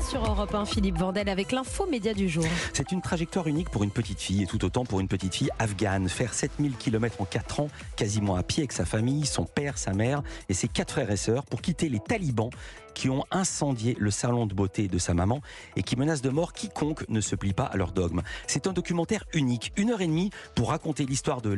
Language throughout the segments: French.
Sur Europe 1, Philippe Vandel avec l'info média du jour. C'est une trajectoire unique pour une petite fille et tout autant pour une petite fille afghane. Faire 7000 km en 4 ans, quasiment à pied avec sa famille, son père, sa mère et ses quatre frères et sœurs pour quitter les talibans qui ont incendié le salon de beauté de sa maman et qui menacent de mort quiconque ne se plie pas à leur dogme. C'est un documentaire unique, une heure et demie pour raconter l'histoire de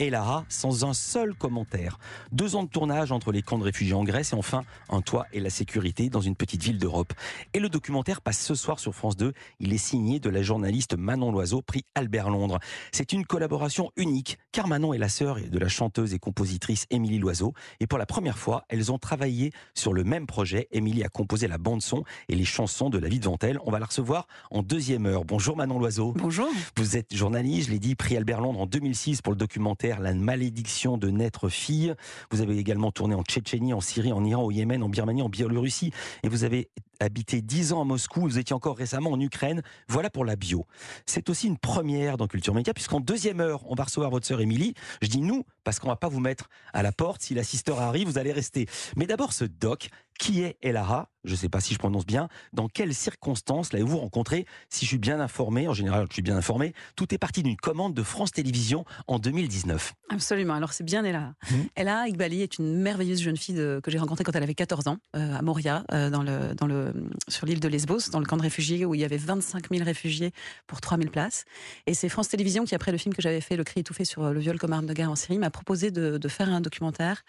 Elara sans un seul commentaire. Deux ans de tournage entre les camps de réfugiés en Grèce et enfin un toit et la sécurité dans une petite ville d'Europe. Et le documentaire passe ce soir sur France 2. Il est signé de la journaliste Manon Loiseau, prix Albert Londres. C'est une collaboration unique car Manon est la sœur de la chanteuse et compositrice Émilie Loiseau et pour la première fois, elles ont travaillé sur le même projet Émilie a composé la bande-son et les chansons de La vie devant elle. On va la recevoir en deuxième heure. Bonjour Manon Loiseau. Bonjour. Vous êtes journaliste, je l'ai dit, prix Albert Londres en 2006 pour le documentaire La malédiction de naître fille. Vous avez également tourné en Tchétchénie, en Syrie, en Iran, au Yémen, en Birmanie, en Biélorussie. Et vous avez habité 10 ans à Moscou, vous étiez encore récemment en Ukraine. Voilà pour la bio. C'est aussi une première dans Culture Média, puisqu'en deuxième heure, on va recevoir votre sœur Émilie. Je dis nous, parce qu'on va pas vous mettre à la porte. Si l'assisteur arrive, vous allez rester. Mais d'abord, ce doc, qui est Elara Je ne sais pas si je prononce bien. Dans quelles circonstances l'avez-vous rencontré? Si je suis bien informé, en général, je suis bien informé, tout est parti d'une commande de France Télévisions en 2019. Absolument. Alors, c'est bien Elara. Mmh. Ella Iqbali est une merveilleuse jeune fille que j'ai rencontrée quand elle avait 14 ans, euh, à Moria, euh, dans le, dans le, sur l'île de Lesbos, dans le camp de réfugiés où il y avait 25 000 réfugiés pour 3 000 places. Et c'est France Télévisions qui, après le film que j'avais fait, Le cri étouffé sur euh, le viol comme arme de guerre en Syrie, m'a proposé de, de faire un documentaire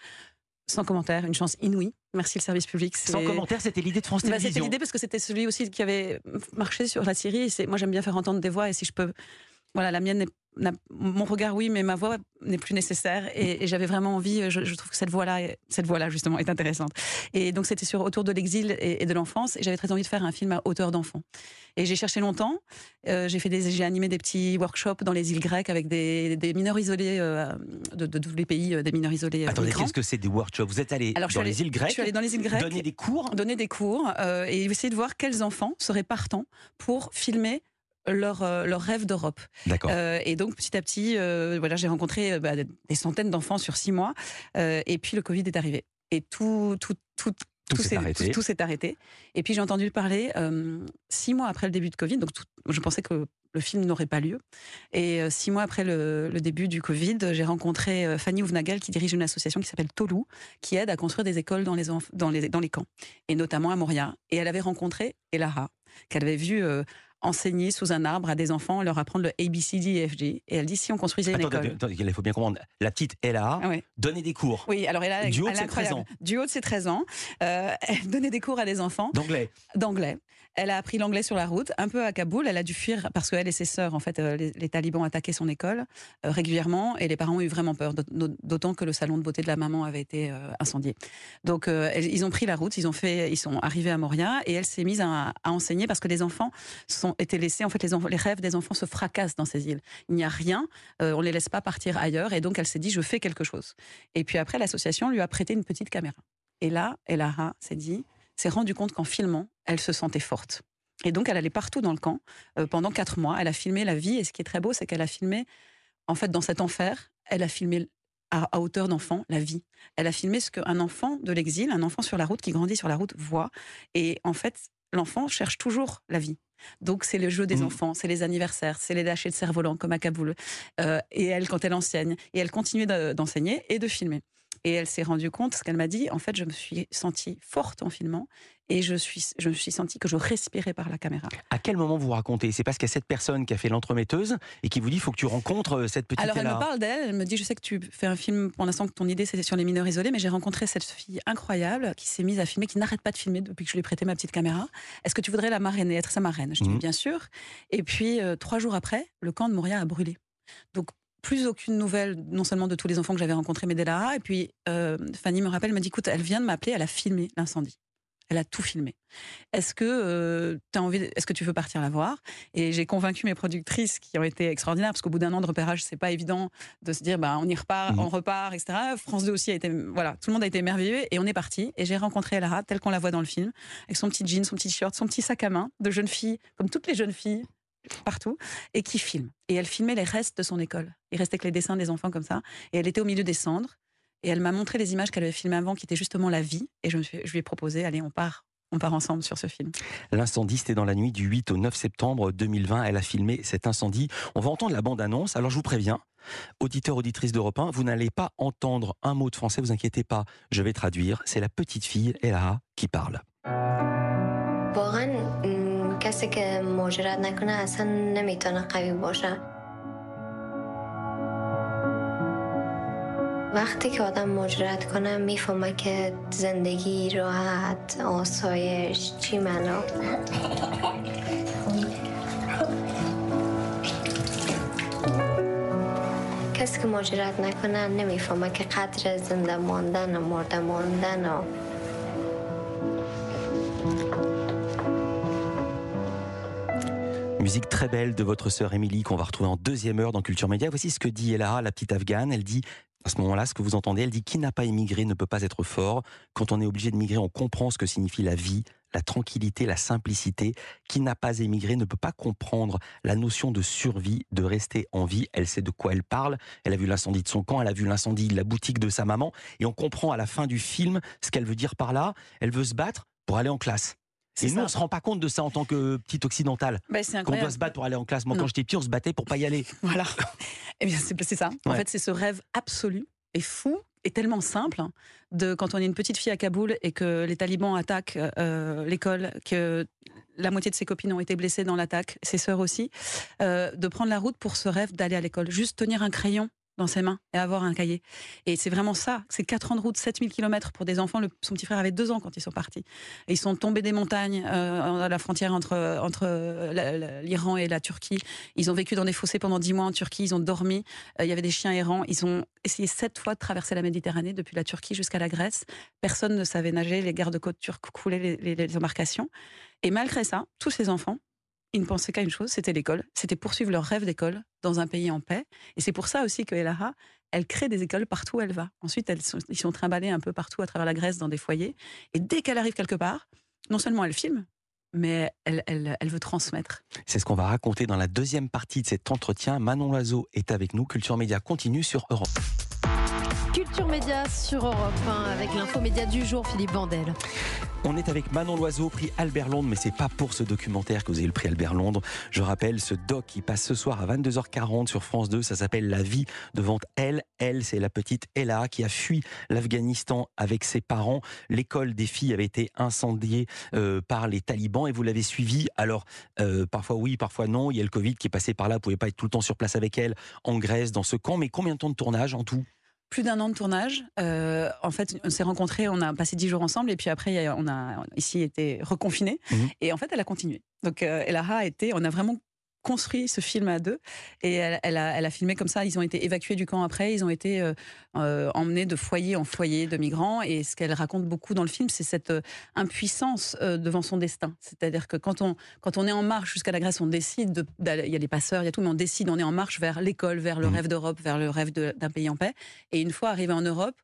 sans commentaire, une chance inouïe. Merci le service public. Sans commentaire, c'était l'idée de France Télévisions. Bah, c'était l'idée parce que c'était celui aussi qui avait marché sur la Syrie. Moi, j'aime bien faire entendre des voix et si je peux, voilà, la mienne n'est mon regard, oui, mais ma voix n'est plus nécessaire. Et, j'avais vraiment envie. Je, trouve que cette voix-là, cette voix-là justement, est intéressante. Et donc c'était sur autour de l'exil et, de l'enfance. Et j'avais très envie de faire un film à hauteur d'enfant. Et j'ai cherché longtemps. Euh, j'ai fait des, j'ai animé des petits workshops dans les îles grecques avec des, mineurs isolés euh, de, tous les pays, euh, des mineurs isolés. Attendez, qu'est-ce que c'est des workshops? Vous êtes allé dans les îles grecques Je suis allée dans les îles grecques. Donner des cours? Donner des cours et essayer de voir quels enfants seraient partants pour filmer leur, euh, leur rêve d'Europe. Euh, et donc petit à petit, euh, voilà, j'ai rencontré bah, des centaines d'enfants sur six mois. et puis le Covid est arrivé. Et tout, tout, tout, tout s'est arrêté. Tout, s'est arrêté. Et puis j'ai entendu parler six mois après le début de Covid. Donc je pensais que le film n'aurait pas lieu. Et six mois après le, début du Covid, j'ai rencontré Fanny Ouvnagal qui dirige une association qui s'appelle Tolou, qui aide à construire des écoles dans les, dans les, dans les camps, et notamment à Moria. Et elle avait rencontré Elara, qu'elle avait vue enseigner sous un arbre à des enfants, leur apprendre le ABCDFG. Et elle dit si on construisait une école. il faut bien comprendre. La petite Ella ah donnait des cours. Oui, alors elle a du haut de ses 13 ans. Du haut de ses 13 ans, euh, elle donnait des cours à des enfants. D'anglais. D'anglais. Elle a appris l'anglais sur la route, un peu à Kaboul. Elle a dû fuir parce qu'elle et ses sœurs, en fait, euh, les, talibans attaquaient son école euh, régulièrement et les parents ont eu vraiment peur, d'autant que le salon de beauté de la maman avait été incendié. Donc, ils ont pris la route, ils ont fait, ils sont arrivés à Moria et elle s'est mise à, à enseigner parce que les enfants sont été laissés. En fait, les, les, rêves des enfants se fracassent dans ces îles. Il n'y a rien. Euh, on les laisse pas partir ailleurs. Et donc, elle s'est dit, je fais quelque chose. Et puis après, l'association lui a prêté une petite caméra. Et là, Elara s'est dit, s'est rendu compte qu'en filmant, elle se sentait forte. Et donc, elle allait partout dans le camp euh, pendant quatre mois. Elle a filmé la vie. Et ce qui est très beau, c'est qu'elle a filmé, en fait, dans cet enfer, elle a filmé à, à hauteur d'enfant la vie. Elle a filmé ce qu'un enfant de l'exil, un enfant sur la route qui grandit sur la route, voit. Et en fait, l'enfant cherche toujours la vie. Donc c'est le jeu des mmh. enfants, c'est les anniversaires, c'est les lâchers de cerf-volant comme à Kaboul. Euh, et elle, quand elle enseigne, et elle continuait d'enseigner et de filmer. Et elle s'est rendue compte, ce qu'elle m'a dit, en fait, je me suis sentie forte en filmant et je, suis, je me suis sentie que je respirais par la caméra. À quel moment vous racontez? C'est parce qu'il y a cette personne qui a fait l'entremetteuse et qui vous dit il faut que tu rencontres euh, cette petite Alors elle me parle d'elle, elle me dit je sais que tu fais un film pour l'instant que ton idée c'était sur les mineurs isolés, mais j'ai rencontré cette fille incroyable qui s'est mise à filmer, qui n'arrête pas de filmer depuis que je lui ai prêté ma petite caméra. Est-ce que tu voudrais la marrainer, être sa marraine? Je dis mmh. bien sûr. Et puis euh, trois jours après, le camp de Moria a brûlé. Donc plus aucune nouvelle, non seulement de tous les enfants que j'avais rencontrés, mais d'Elara. Et puis, euh, Fanny me rappelle, me dit, écoute, elle vient de m'appeler, elle a filmé l'incendie. Elle a tout filmé. Est-ce que euh, as envie, est-ce que tu veux partir la voir? Et j'ai convaincu mes productrices qui ont été extraordinaires parce qu'au bout d'un an de repérage, c'est pas évident de se dire, bah on y repart, mmh. on repart, etc. France 2 aussi a été, voilà, tout le monde a été émerveillé et on est parti. Et j'ai rencontré Elara telle qu'on la voit dans le film, avec son petit jean, son petit shirt, son petit sac à main de jeune fille, comme toutes les jeunes filles partout, et qui filme. Et elle filmait les restes de son école. Il restait que les dessins des enfants comme ça. Et elle était au milieu des cendres. Et elle m'a montré les images qu'elle avait filmées avant, qui étaient justement la vie. Et je, me suis, je lui ai proposé, allez, on part on part ensemble sur ce film. L'incendie, c'était dans la nuit du 8 au 9 septembre 2020. Elle a filmé cet incendie. On va entendre la bande-annonce. Alors je vous préviens, auditeurs, auditrices d'Europe 1, vous n'allez pas entendre un mot de français, vous inquiétez pas. Je vais traduire. C'est la petite fille, Ella, qui parle. وقتی که آدم مجرد کنه می‌فهمه که زندگی راحت آسایش چی معنا؟ کسی که مجرد نکنه نمی‌فهمه که قدر زنده ماندن و مرده ماندن و Musique très belle de votre sœur Émilie qu'on va retrouver en deuxième heure dans Culture Média. Voici ce que dit Ella, la petite afghane. Elle dit à ce moment-là, ce que vous entendez, elle dit qui n'a pas émigré ne peut pas être fort. Quand on est obligé de migrer, on comprend ce que signifie la vie, la tranquillité, la simplicité. Qui n'a pas émigré ne peut pas comprendre la notion de survie, de rester en vie. Elle sait de quoi elle parle. Elle a vu l'incendie de son camp, elle a vu l'incendie de la boutique de sa maman. Et on comprend à la fin du film ce qu'elle veut dire par là. Elle veut se battre pour aller en classe. Et nous, on se rend pas compte de ça en tant que petite occidentale. Bah, Qu'on doit se battre pour aller en classe. Moi, quand j'étais petit, on se battait pour pas y aller. Voilà. Eh bien, c'est ça. En fait, c'est ce rêve absolu et fou et tellement simple de quand on est une petite fille à Kaboul et que les talibans attaquent euh, l'école, que la moitié de ses copines ont été blessées dans l'attaque, ses sœurs aussi, euh, de prendre la route pour ce rêve d'aller à l'école, juste tenir un crayon dans ses mains et avoir un cahier. Et c'est vraiment ça. C'est 4 ans de route, 7000 km pour des enfants. Le, son petit frère avait 2 ans quand ils sont partis. Ils sont tombés des montagnes euh, à la frontière entre, entre l'Iran et la Turquie. Ils ont vécu dans des fossés pendant 10 mois en Turquie. Ils ont dormi. Euh, il y avait des chiens errants. Ils ont essayé 7 fois de traverser la Méditerranée depuis la Turquie jusqu'à la Grèce. Personne ne savait nager. Les gardes-côtes turcs coulaient les embarcations. Et malgré ça, tous ces enfants ils ne pensaient qu'à une chose, c'était l'école. C'était poursuivre leur rêve d'école dans un pays en paix. Et c'est pour ça aussi que Elaha, elle crée des écoles partout où elle va. Ensuite, elles sont, ils sont trimballés un peu partout à travers la Grèce dans des foyers. Et dès qu'elle arrive quelque part, non seulement elle filme, mais elle, elle, elle veut transmettre. C'est ce qu'on va raconter dans la deuxième partie de cet entretien. Manon Loiseau est avec nous. Culture Média continue sur Europe. Culture Média sur Europe 1 avec l'info média du jour, Philippe Vandel. On est avec Manon Loiseau, prix Albert Londres, mais c'est pas pour ce documentaire que vous avez le prix Albert Londres. Je rappelle ce doc qui passe ce soir à 22h40 sur France 2. Ça s'appelle La vie devant elle. Elle, c'est la petite Ella qui a fui l'Afghanistan avec ses parents. L'école des filles avait été incendiée euh, par les talibans et vous l'avez suivi. Alors, euh, parfois oui, parfois non. Il y a le Covid qui est passé par là. Vous pouvez pas être tout le temps sur place avec elle en Grèce, dans ce camp. Mais combien de temps de tournage en tout? Plus d'un an de tournage. Euh, en fait, on s'est rencontrés, on a passé dix jours ensemble, et puis après, on a ici été reconfinés. Mmh. Et en fait, elle a continué. Donc, euh, Elaha a été, on a vraiment construit ce film à deux et elle, a, elle, a, filmé comme ça. Ils ont été évacués du camp après, ils ont été euh, euh, emmenés de foyer en foyer de migrants. Et ce qu'elle raconte beaucoup dans le film, c'est cette euh, impuissance devant son destin. C'est-à-dire que quand on, quand on est en marche jusqu'à la Grèce, on décide, il y a les passeurs, il y a tout, mais on décide, on est en marche vers l'école, vers le mmh. rêve d'Europe, vers le rêve d'un pays en paix. Et une fois arrivé en Europe,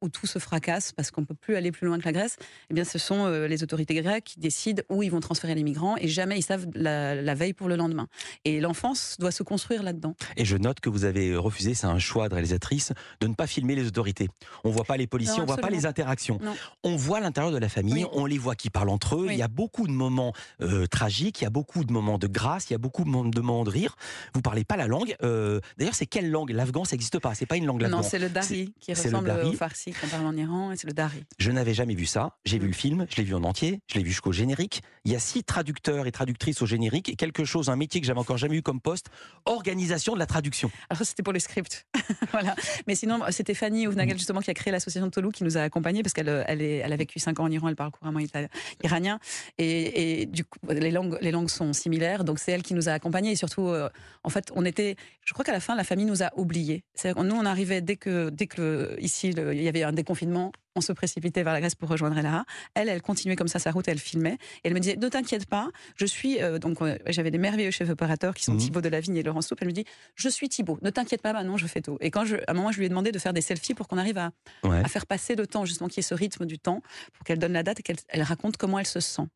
où tout se fracasse parce qu'on ne peut plus aller plus loin que la Grèce, eh bien, ce sont euh, les autorités grecques qui décident où ils vont transférer les migrants et jamais ils savent la, veille pour le lendemain. Et l'enfance doit se construire là-dedans. Et je note que vous avez refusé, c'est un choix de réalisatrice, de ne pas filmer les autorités. On ne voit pas les policiers, on ne voit pas les interactions. On voit l'intérieur de la famille, on les voit qui parlent entre eux. Il y a beaucoup de moments euh, tragiques, il y a beaucoup de moments de grâce, il y a beaucoup de moments de rire. Vous parlez pas la langue. Euh, d'ailleurs, c'est quelle langue? L'afghan, ça n'existe pas. C'est pas une langue. Non, c'est le dari qui ressemble au farsi qu'on parle en Iran, et c'est le Dari. Je n'avais jamais vu ça. J'ai vu le film, je l'ai vu en entier, je l'ai vu jusqu'au générique. Il y a six traducteurs et traductrices au générique et quelque chose, un métier que j'avais encore jamais eu comme poste, organisation de la traduction. Alors c'était pour les scripts. voilà. Mais sinon, c'était Fanny Ouvnagel, mm. justement, qui a créé l'association de Toulouse, qui nous a accompagnés parce qu'elle elle, elle a vécu cinq ans en Iran, elle parle couramment iranien. Et, du coup, les langues, les langues sont similaires, donc c'est elle qui nous a accompagnés. Et surtout, euh, en fait, on était, je crois qu'à la fin, la famille nous a oubliés. Nous, on arrivait dès que, dès que ici, il y avait un déconfinement on se précipitait vers la Grèce pour rejoindre Ella. Elle, elle continuait comme ça sa route, elle filmait. Et elle me disait, ne t'inquiète pas, je suis... Euh, donc euh, j'avais des merveilleux chefs opérateurs qui sont mmh. Thibaut Delavigne et Laurence Soupe. Elle me dit, je suis Thibaut, ne t'inquiète pas, maintenant je fais tout. Et quand je, à un moment, je lui ai demandé de faire des selfies pour qu'on arrive à, faire passer le temps, justement, qu'il y ait ce rythme du temps, pour qu'elle donne la date et qu'elle raconte comment elle se sent.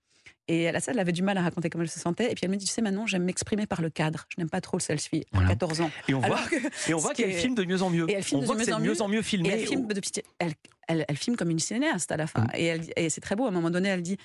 Et à la salle, elle avait du mal à raconter comment elle se sentait. Et puis elle me dit, tu sais, maintenant, j'aime m'exprimer par le cadre. Je n'aime pas trop le selfie à 14 ans. Et on voit, et on voit qu'elle filme de mieux en mieux. Et elle filme on de voit mieux, en mieux, en mieux filmé. Et elle filme elle, elle, filme comme une cinéaste à la fin. Et, et c'est très beau. À un moment donné, elle dit,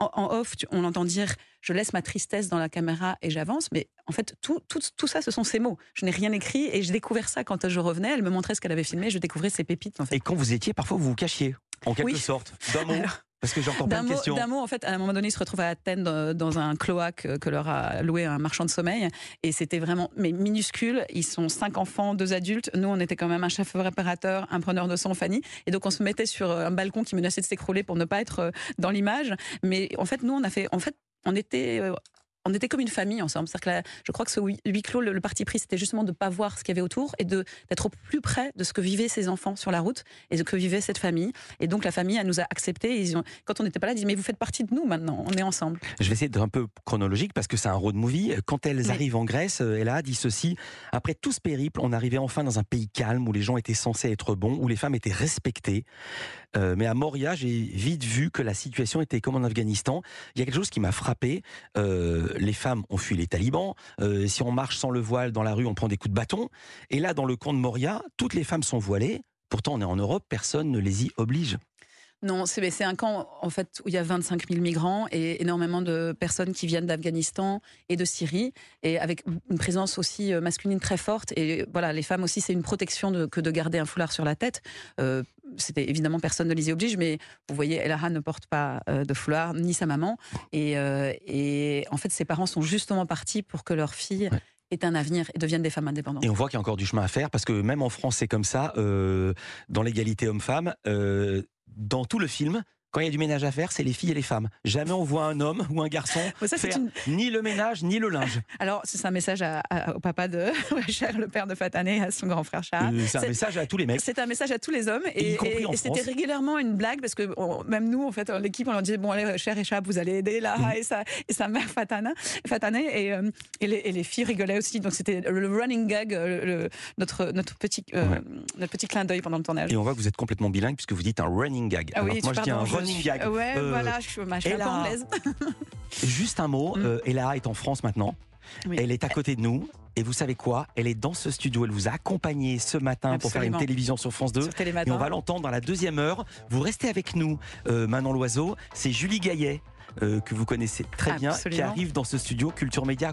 en, en off, tu- on l'entend dire je laisse ma tristesse dans la caméra et j'avance. Mais en fait, tout, tout, tout ça, ce sont ses mots. Je n'ai rien écrit et j'ai découvert ça quand je revenais. Elle me montrait ce qu'elle avait filmé. Je découvrais ses pépites. En fait. Et quand vous étiez, parfois vous vous cachiez, en quelque Oui. sorte. D'un mot, Alors, parce que plein de questions. d'un mot, en fait, à un moment donné, ils se retrouvent à Athènes dans, dans un cloaque euh, que leur a loué un marchand de sommeil. Et c'était vraiment mais minuscule. Ils sont cinq enfants, deux adultes. Nous, on était quand même un chef réparateur, un preneur de sang, Fanny. Et donc, on se mettait sur euh, un balcon qui menaçait de s'écrouler pour ne pas être euh, dans l'image. Mais en fait, nous, on a fait. En fait, on était. On était comme une famille ensemble. Que là, je crois que ce huis clos, le, le parti pris, c'était justement de ne pas voir ce qu'il y avait autour et d'être au plus près de ce que vivaient ces enfants sur la route et de ce que vivait cette famille. Et donc la famille, elle nous a acceptés. Ils ont, quand on n'était pas là, ils disaient Mais vous faites partie de nous maintenant, on est ensemble. Je vais essayer d'être un peu chronologique parce que c'est un road movie. Quand elles arrivent en Grèce, Ella dit ceci Après tout ce périple, on arrivait enfin dans un pays calme où les gens étaient censés être bons, où les femmes étaient respectées. Euh, mais à Moria, j'ai vite vu que la situation était comme en Afghanistan. Il y a quelque chose qui m'a frappé. Euh, les femmes ont fui les talibans. Euh, si on marche sans le voile dans la rue, on prend des coups de bâton. Et là, dans le camp de Moria, toutes les femmes sont voilées. Pourtant, on est en Europe, personne ne les y oblige. Non, c'est un camp en fait où il y a 25 000 migrants et énormément de personnes qui viennent d'Afghanistan et de Syrie et avec une présence aussi masculine très forte. Et voilà, les femmes aussi, c'est une protection que de garder un foulard sur la tête. C'était évidemment personne ne les y oblige, mais vous voyez, Elaha ne porte pas euh, de foulard ni sa maman. Et, euh, et en fait, ses parents sont justement partis pour que leur fille Ouais. ait un avenir et devienne des femmes indépendantes. Et on voit qu'il y a encore du chemin à faire parce que même en France, c'est comme ça. euh, dans l'égalité homme-femme, euh, dans tout le film, quand il y a du ménage à faire, c'est les filles et les femmes. Jamais on voit un homme ou un garçon ça, faire une- ni le ménage ni le linge. Alors, c'est un message à- à- au papa de Cher, le père de Fatané, à son grand frère Charles. Euh, c'est un message à tous les mecs. C'est un message à tous les hommes Et et, et- et c'était régulièrement une blague parce que on- même nous en fait l'équipe on leur disait bon allez cher Échappe vous allez aider là Mhm. et sa et sa mère Fatana Fatané et, euh, et, les, et les filles rigolaient aussi donc c'était le running gag euh, le- notre notre petit euh, Ouais. notre petit clin d'œil pendant le tournage. Et on voit que vous êtes complètement bilingue puisque vous dites un running gag. Ah oui, moi je dis un running suis- gag. Ouais, Euh, voilà, je je suis anglaise. Juste un mot, Mm. euh, Ella est en France maintenant. Oui. Elle est à côté de nous. Et vous savez quoi? Elle est dans ce studio. Elle vous a accompagné ce matin pour faire une télévision sur France 2. Sur Et on va l'entendre dans la deuxième heure. Vous restez avec nous, euh, Manon Loiseau. C'est Julie Gaillet. euh, que vous connaissez très bien, qui arrive dans ce studio Culture Média